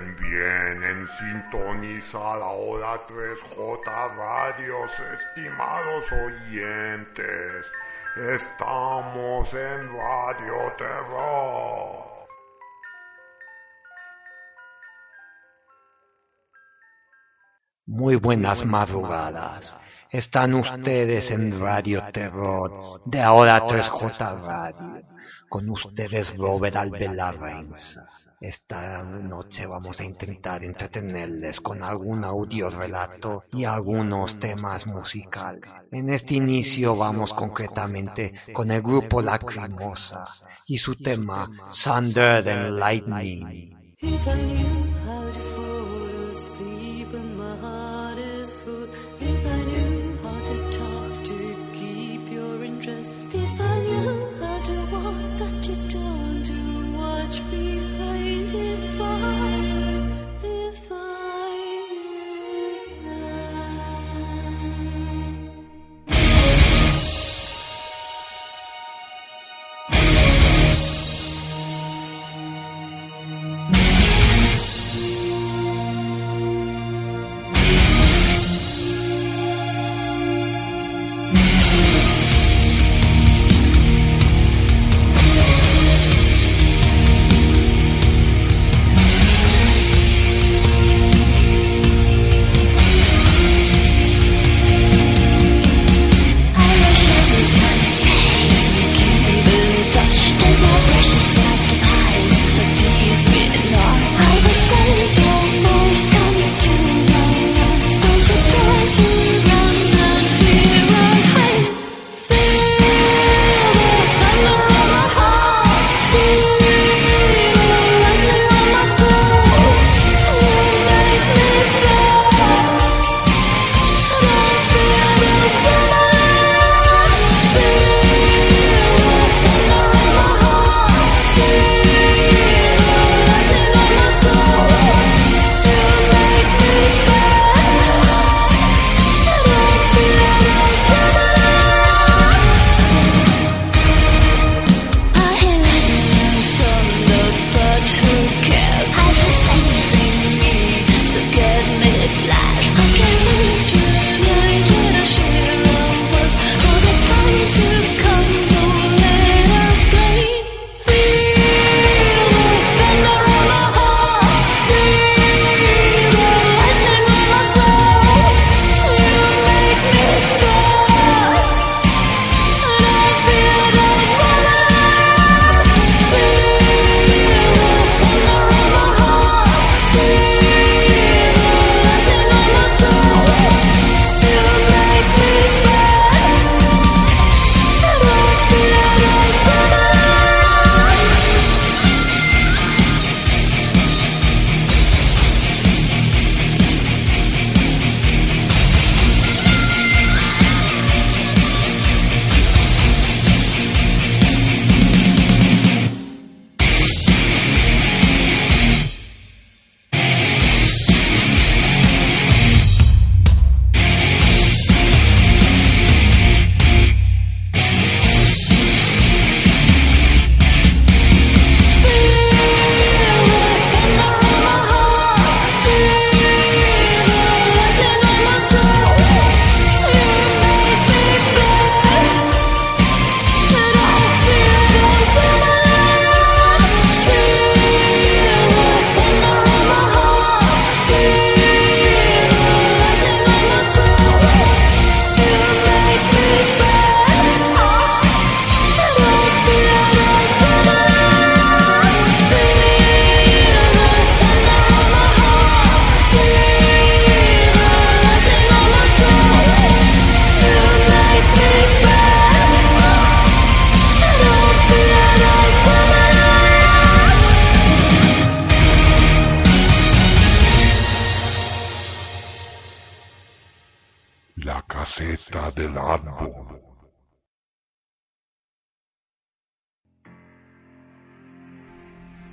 Hacen bien en sintonizar ahora 3J Radios, estimados oyentes. Estamos en Radio Terror. Muy buenas madrugadas. Están ustedes en Radio Terror de ahora 3J Radio. Con ustedes Robert Albela Reigns. Esta noche vamos a intentar entretenerles con algún audio relato y algunos temas musicales. En este inicio vamos concretamente con el grupo Lacrimosa y su tema Thunder and Lightning. If I knew how to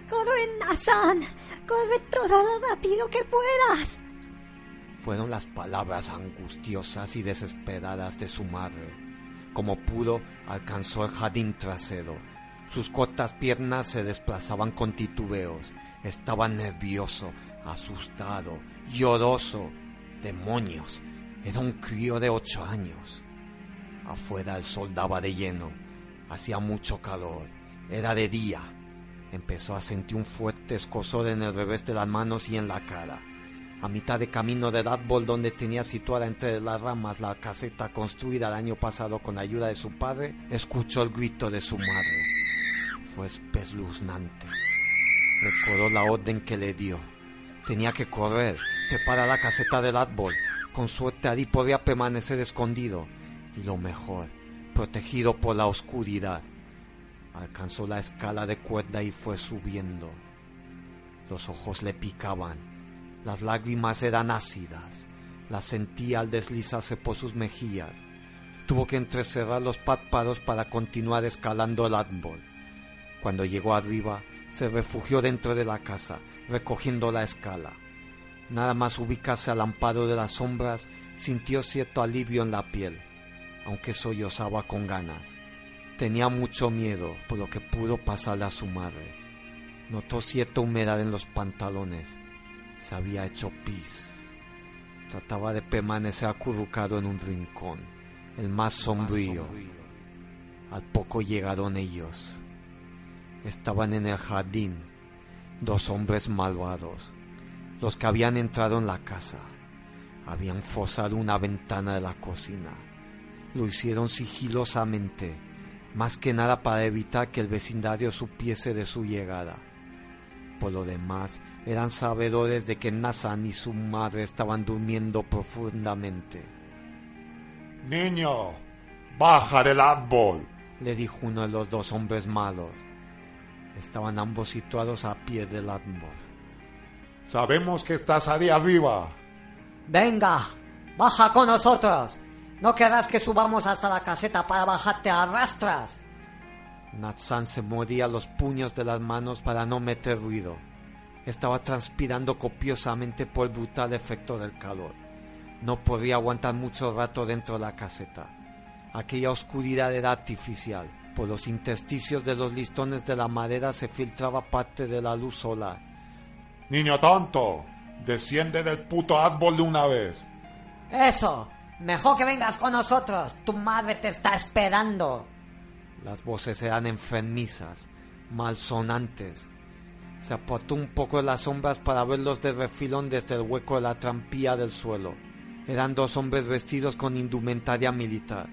Corre, Nazan. Corre todo lo rápido que puedas. Fueron las palabras angustiosas y desesperadas de su madre. Como pudo, alcanzó el jardín trasero. Sus cortas piernas se desplazaban con titubeos. Estaba nervioso, asustado, lloroso. Demonios. Era un crío de ocho años. Afuera el sol daba de lleno. Hacía mucho calor. Era de día. Empezó a sentir un fuerte escozor en el revés de las manos y en la cara. A mitad de camino del árbol donde tenía situada entre las ramas la caseta construida el año pasado con ayuda de su padre, escuchó el grito de su madre. Fue espeluznante. Recordó la orden que le dio. Tenía que correr, trepar a la caseta del árbol. Con suerte allí podía permanecer escondido. Y lo mejor, protegido por la oscuridad. Alcanzó la escala de cuerda y fue subiendo. Los ojos le picaban. Las lágrimas eran ácidas. Las sentía al deslizarse por sus mejillas. Tuvo que entrecerrar los párpados para continuar escalando el árbol. Cuando llegó arriba, se refugió dentro de la casa, recogiendo la escala. Nada más ubicarse al amparo de las sombras, sintió cierto alivio en la piel, aunque sollozaba con ganas. Tenía mucho miedo por lo que pudo pasarle a su madre. Notó cierta humedad en los pantalones. Se había hecho pis. Trataba de permanecer acurrucado en un rincón, el más sombrío. Al poco llegaron ellos. Estaban en el jardín, dos hombres malvados, los que habían entrado en la casa. Habían forzado una ventana de la cocina. Lo hicieron sigilosamente más que nada para evitar que el vecindario supiese de su llegada. Por lo demás, eran sabedores de que Nazan y su madre estaban durmiendo profundamente. Niño, baja del árbol. Le dijo uno de los dos hombres malos. Estaban ambos situados a pie del árbol. Sabemos que estás ahí arriba. Venga, baja con nosotros. No querrás que subamos hasta la caseta para bajarte a rastras. Natsan se mordía los puños de las manos para no meter ruido. Estaba transpirando copiosamente por el brutal efecto del calor. No podía aguantar mucho rato dentro de la caseta. Aquella oscuridad era artificial. Por los intersticios de los listones de la madera se filtraba parte de la luz solar. Niño tonto, desciende del puto árbol de una vez. Eso, mejor que vengas con nosotros. Tu madre te está esperando. Las voces eran enfermizas, malsonantes. Se apartó un poco de las sombras para verlos de refilón desde el hueco de la trampilla del suelo. Eran dos hombres vestidos con indumentaria militar.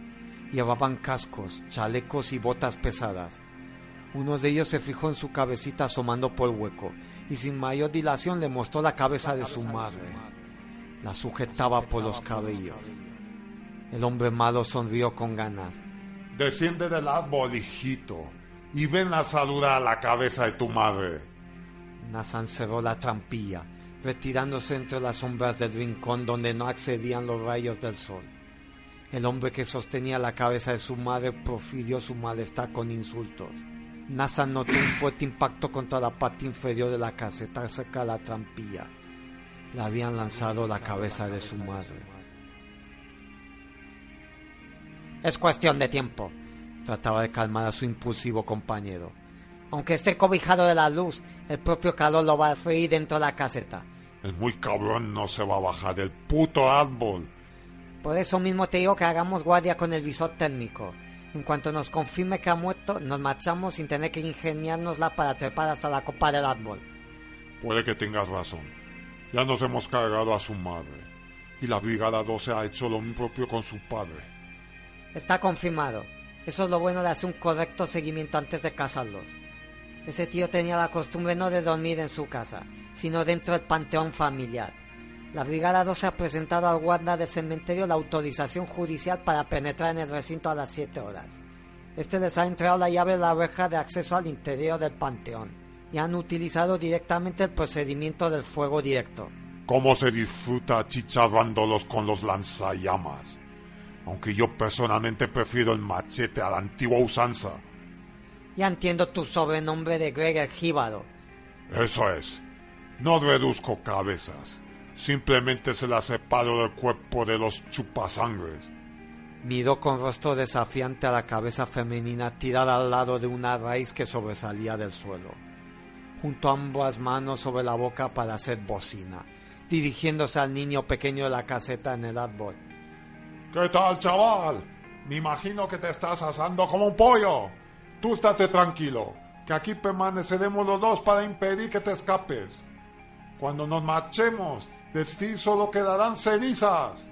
Llevaban cascos, chalecos y botas pesadas. Uno de ellos se fijó en su cabecita asomando por el hueco y sin mayor dilación le mostró la cabeza de su madre. La sujetaba por los cabellos. El hombre malo sonrió con ganas. Desciende del árbol, hijito, y ven a saludar a la cabeza de tu madre. Nazan cerró la trampilla, retirándose entre las sombras del rincón donde no accedían los rayos del sol. El hombre que sostenía la cabeza de su madre profirió su malestar con insultos. Nazan notó un fuerte impacto contra la parte inferior de la caseta cerca de la trampilla. Le habían lanzado la cabeza de su madre. Es cuestión de tiempo. Trataba de calmar a su impulsivo compañero. Aunque esté cobijado de la luz, el propio calor lo va a freír dentro de la caseta. El muy cabrón no se va a bajar del puto árbol. Por eso mismo te digo que hagamos guardia con el visor térmico. En cuanto nos confirme que ha muerto, nos marchamos sin tener que ingeniárnosla para trepar hasta la copa del árbol. Puede que tengas razón. Ya nos hemos cargado a su madre. Y la Brigada 12 ha hecho lo propio con su padre. Está confirmado. Eso es lo bueno de hacer un correcto seguimiento antes de casarlos. Ese tío tenía la costumbre no de dormir en su casa, sino dentro del panteón familiar. La Brigada 12 ha presentado al guarda del cementerio la autorización judicial para penetrar en el recinto a las 7 horas. Este les ha entregado la llave de la reja de acceso al interior del panteón y han utilizado directamente el procedimiento del fuego directo. ¿Cómo se disfruta chicharrándolos con los lanzallamas? Aunque yo personalmente prefiero el machete a la antigua usanza. Ya entiendo tu sobrenombre de Greg el Jíbaro. Eso es. No reduzco cabezas. Simplemente se las separo del cuerpo de los chupasangres. Miró con rostro desafiante a la cabeza femenina tirada al lado de una raíz que sobresalía del suelo. Juntó ambas manos sobre la boca para hacer bocina, dirigiéndose al niño pequeño de la caseta en el árbol. ¿Qué tal, chaval? Me imagino que te estás asando como un pollo. Tú estate tranquilo, que aquí permaneceremos los dos para impedir que te escapes. Cuando nos marchemos, de ti solo quedarán cenizas.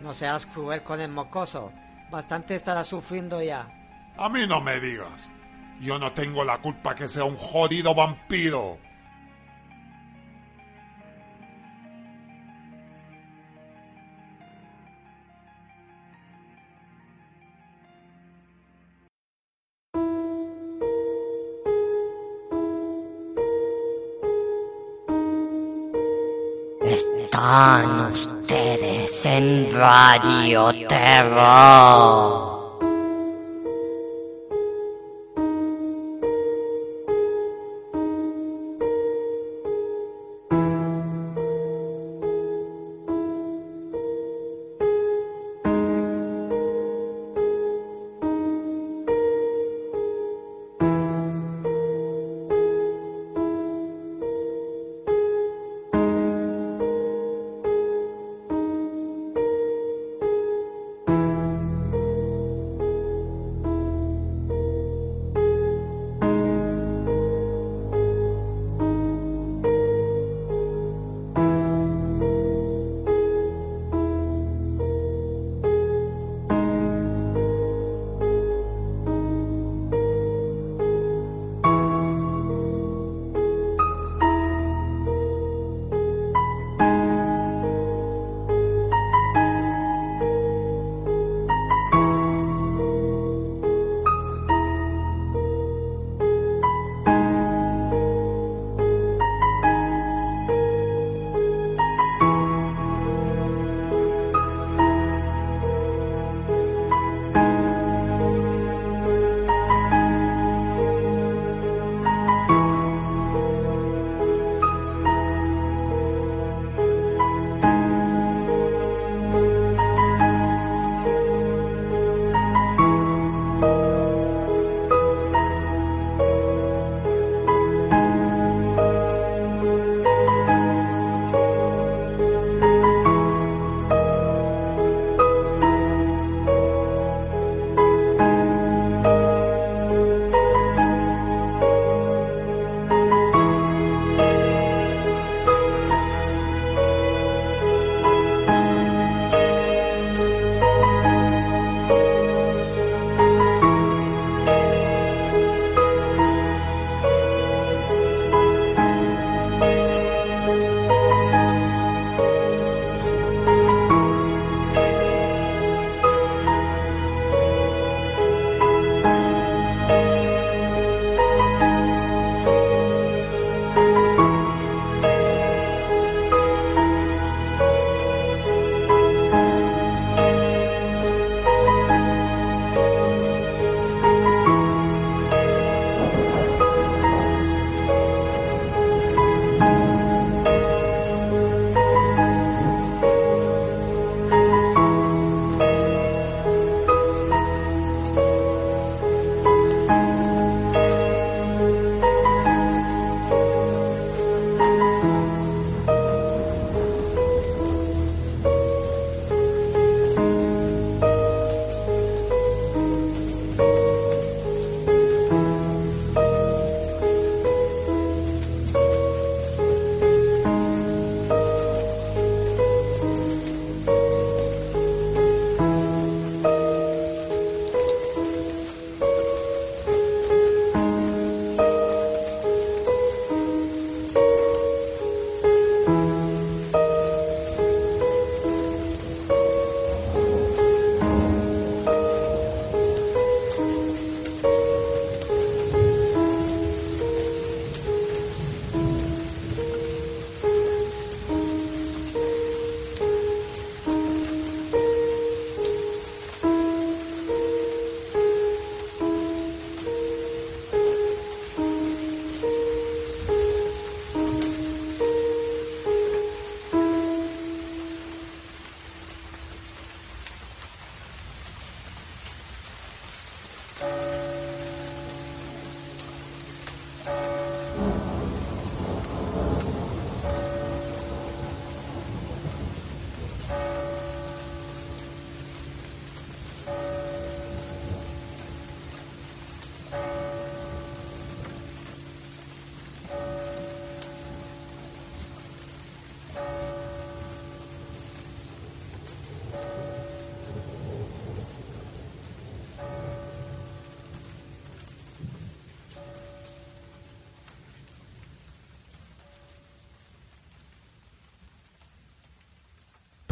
No seas cruel con el mocoso. Bastante estará sufriendo ya. A mí no me digas. Yo no tengo la culpa que sea un jodido vampiro. Están ustedes en Radio Terror.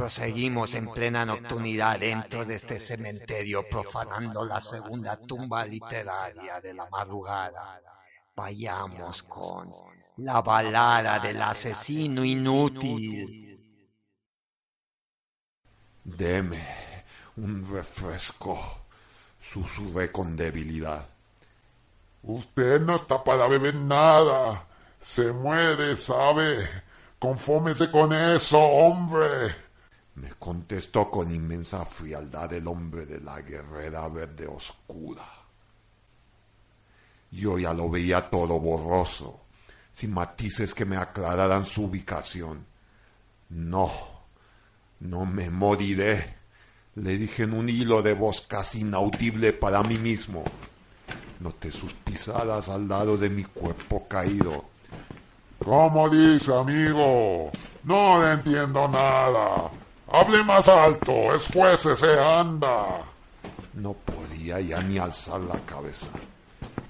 Proseguimos en plena nocturnidad dentro de este cementerio profanando la segunda tumba literaria de la madrugada. Vayamos con la balada del asesino inútil. Deme un refresco, susurré con debilidad. Usted no está para beber nada. Se muere, ¿sabe? Confómese con eso, hombre. Me contestó con inmensa frialdad el hombre de la guerrera verde oscura. Yo ya lo veía todo borroso, sin matices que me aclararan su ubicación. No, no me moriré, le dije en un hilo de voz casi inaudible para mí mismo. Noté sus pisadas al lado de mi cuerpo caído. ¿Cómo dice, amigo? No le entiendo nada. Hable más alto, esfuércese, anda. No podía ya ni alzar la cabeza.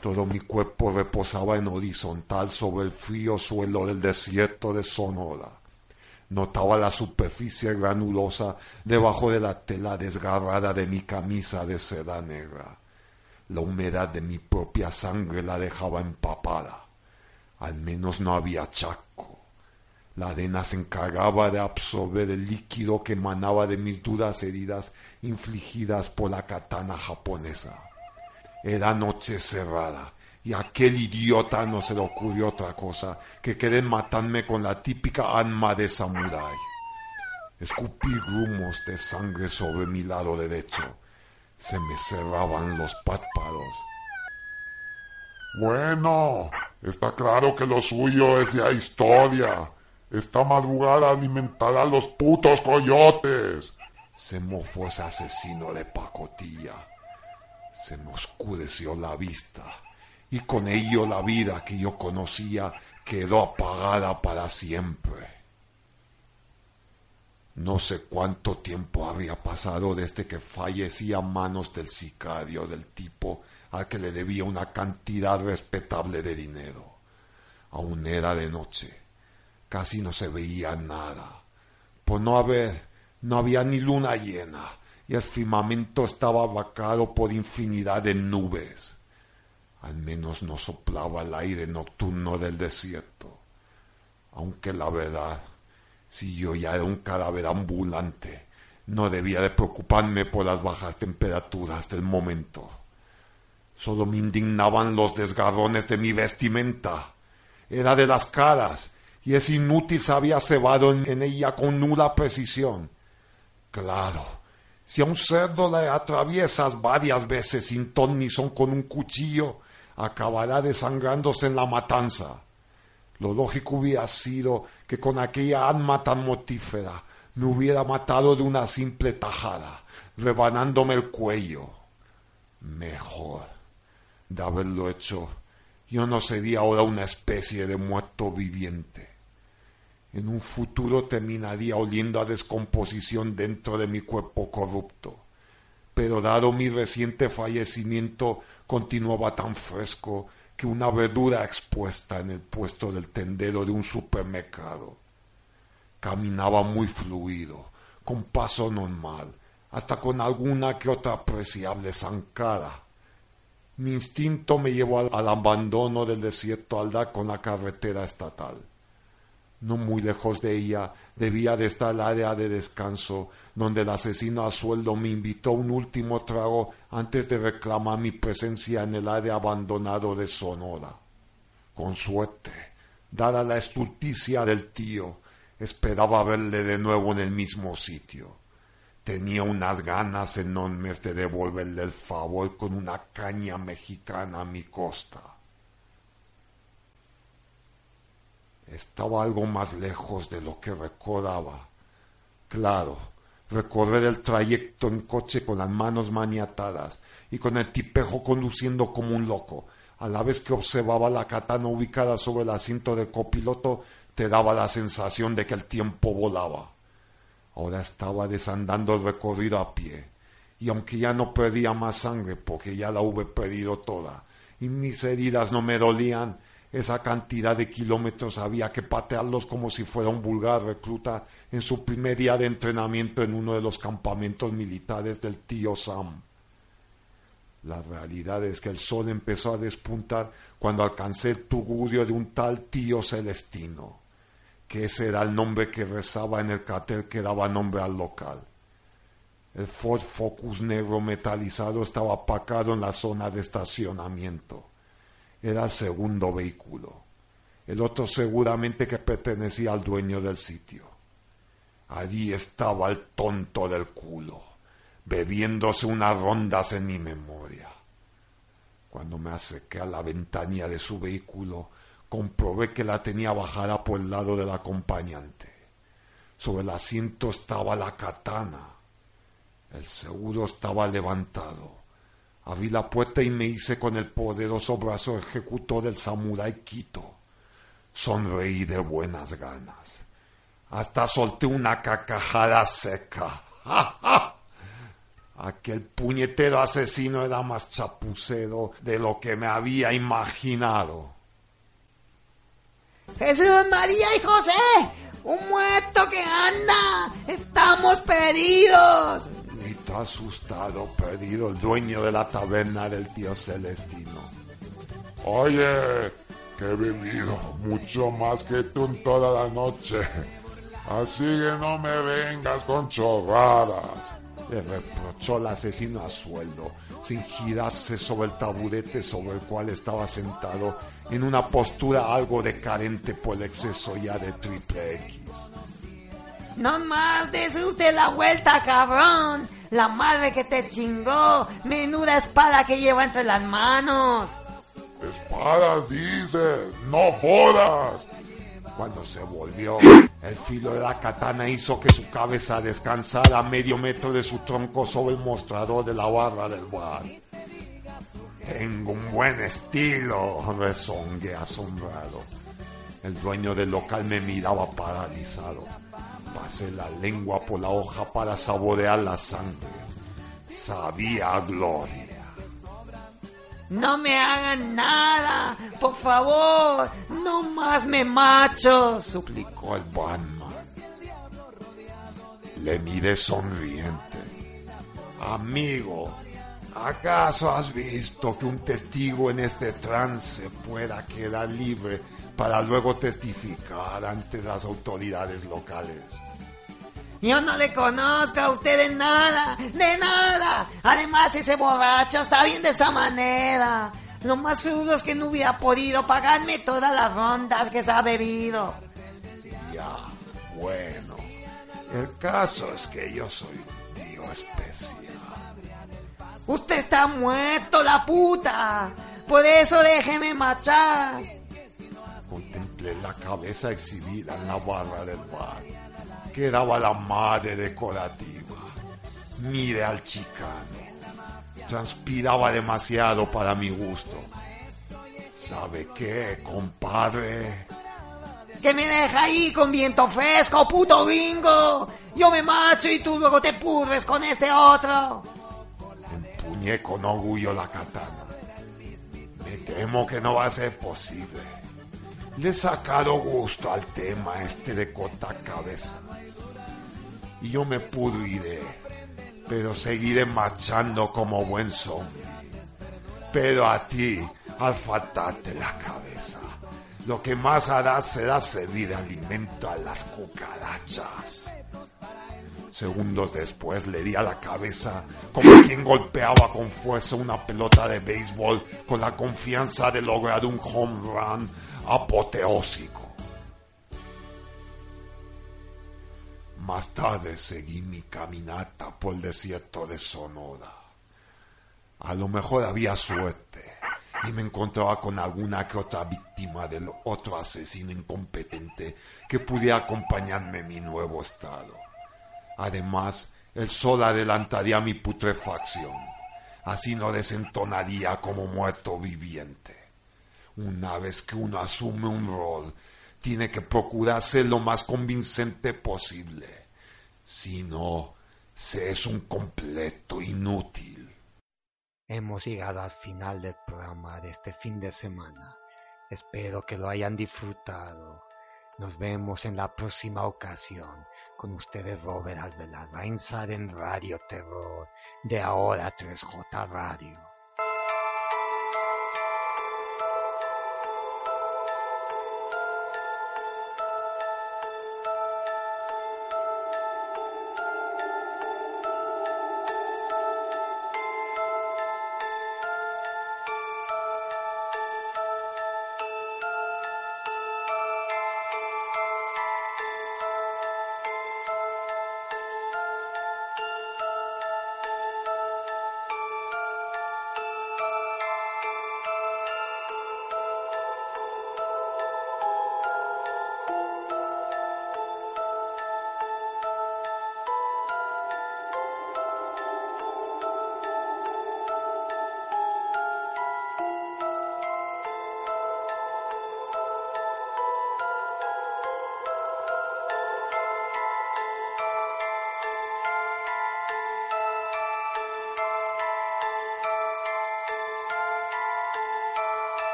Todo mi cuerpo reposaba en horizontal sobre el frío suelo del desierto de Sonora. Notaba la superficie granulosa debajo de la tela desgarrada de mi camisa de seda negra. La humedad de mi propia sangre la dejaba empapada. Al menos no había chaco. La arena se encargaba de absorber el líquido que emanaba de mis duras heridas infligidas por la katana japonesa. Era noche cerrada y a aquel idiota no se le ocurrió otra cosa que querer matarme con la típica arma de samurái. Escupí grumos de sangre sobre mi lado derecho. Se me cerraban los párpados. Bueno, está claro que lo suyo es ya historia. Esta madrugada alimentará a los putos coyotes. Se mofó ese asesino de pacotilla. Se me oscureció la vista y con ello la vida que yo conocía quedó apagada para siempre. No sé cuánto tiempo había pasado desde que fallecí a manos del sicario del tipo al que le debía una cantidad respetable de dinero. Aún era de noche. Casi no se veía nada. Por no haber, no había ni luna llena, y el firmamento estaba vacado por infinidad de nubes. Al menos no soplaba el aire nocturno del desierto. Aunque la verdad, si yo ya era un cadáver ambulante, no debía de preocuparme por las bajas temperaturas del momento. Solo me indignaban los desgarrones de mi vestimenta. Era de las caras, y es inútil se había cebado en, ella con nula precisión. Claro, si a un cerdo le atraviesas varias veces sin ton ni son con un cuchillo, acabará desangrándose en la matanza. Lo lógico hubiera sido que con aquella arma tan mortífera me hubiera matado de una simple tajada, rebanándome el cuello. Mejor de haberlo hecho, yo no sería ahora una especie de muerto viviente. En un futuro terminaría oliendo a descomposición dentro de mi cuerpo corrupto pero dado mi reciente fallecimiento continuaba tan fresco que una verdura expuesta en el puesto del tendero de un supermercado. Caminaba muy fluido, con paso normal, hasta con alguna que otra apreciable zancada. Mi instinto me llevó al, al abandono del desierto al dar con la carretera estatal. No muy lejos de ella debía de estar el área de descanso, donde el asesino a sueldo me invitó un último trago antes de reclamar mi presencia en el área abandonado de Sonora. Con suerte, dada la estulticia del tío, esperaba verle de nuevo en el mismo sitio. Tenía unas ganas enormes de devolverle el favor con una caña mexicana a mi costa. Estaba algo más lejos de lo que recordaba. Claro, recorrer el trayecto en coche con las manos maniatadas y con el tipejo conduciendo como un loco, a la vez que observaba la katana ubicada sobre el asiento del copiloto, te daba la sensación de que el tiempo volaba. Ahora estaba desandando el recorrido a pie, y aunque ya no perdía más sangre porque ya la hube perdido toda, y mis heridas no me dolían, Esa cantidad de kilómetros había que patearlos como si fuera un vulgar recluta en su primer día de entrenamiento en uno de los campamentos militares del tío Sam. La realidad es que el sol empezó a despuntar cuando alcancé el tugurio de un tal tío Celestino, que ese era el nombre que rezaba en el cartel que daba nombre al local. El Ford Focus negro metalizado estaba apacado en la zona de estacionamiento. Era el segundo vehículo. El otro seguramente que pertenecía al dueño del sitio. Allí estaba el tonto del culo, bebiéndose unas rondas en mi memoria. Cuando me acerqué a la ventanilla de su vehículo, comprobé que la tenía bajada por el lado del acompañante. Sobre el asiento estaba la katana. El seguro estaba levantado. Abrí la puerta y me hice con el poderoso brazo ejecutor del samurái Quito. Sonreí de buenas ganas. Hasta solté una cacajada seca. ¡Ja, ja! Aquel puñetero asesino era más chapucero de lo que me había imaginado. Jesús, María y José, un muerto que anda. Estamos perdidos. Grito asustado, perdido el dueño de la taberna del tío Celestino. Oye, que he bebido mucho más que tú en toda la noche. Así que no me vengas con chorradas. Le reprochó el asesino a sueldo, sin girarse sobre el taburete sobre el cual estaba sentado en una postura algo decadente por el exceso ya de triple X. No más des usted la vuelta, cabrón. La madre que te chingó. Menuda espada que lleva entre las manos. Espadas, dices, no jodas. Cuando se volvió, el filo de la katana hizo que su cabeza descansara a medio metro de su tronco sobre el mostrador de la barra del bar. Tengo un buen estilo, rezongué asombrado. El dueño del local me miraba paralizado. Pasé la lengua por la hoja para saborear la sangre. Sabía gloria. No me hagan nada. Por favor. No más me macho. suplicó el Batman. Le miré sonriente. Amigo, ¿acaso has visto que un testigo en este trance pueda quedar libre para luego testificar ante las autoridades locales? Yo no le conozco a usted de nada, de nada. Además, ese borracho está bien de esa manera. Lo más seguro es que no hubiera podido pagarme todas las rondas que se ha bebido. Ya, bueno. El caso es que yo soy un tío especial. Usted está muerto, la puta. Por eso déjeme marchar. Contemplé la cabeza exhibida en la barra del bar. Quedaba la madre decorativa. Mire al chicano. Transpiraba demasiado para mi gusto. ¿Sabe qué, compadre? Que me deja ahí con viento fresco, puto gringo. Yo me marcho y tú luego te pudres con este otro. Empuñé con orgullo la katana. Me temo que no va a ser posible. Le he sacado gusto al tema este de cabeza Y yo me pudriré, pero seguiré marchando como buen zombie. Pero a ti, al faltarte la cabeza, lo que más harás será servir alimento a las cucarachas. Segundos después le di a la cabeza como quien golpeaba con fuerza una pelota de béisbol con la confianza de lograr un home run apoteósico. Más tarde seguí mi caminata por el desierto de Sonora. A lo mejor había suerte y me encontraba con alguna que otra víctima del otro asesino incompetente que pudiera acompañarme en mi nuevo estado. Además, el sol adelantaría mi putrefacción. Así no desentonaría como muerto viviente. Una vez que uno asume un rol, tiene que procurar ser lo más convincente posible. Si no, se es un completo inútil. Hemos llegado al final del programa de este fin de semana. Espero que lo hayan disfrutado. Nos vemos en la próxima ocasión. Con ustedes Robert Alvelar, Reinside en Radio Terror de ahora 3J Radio.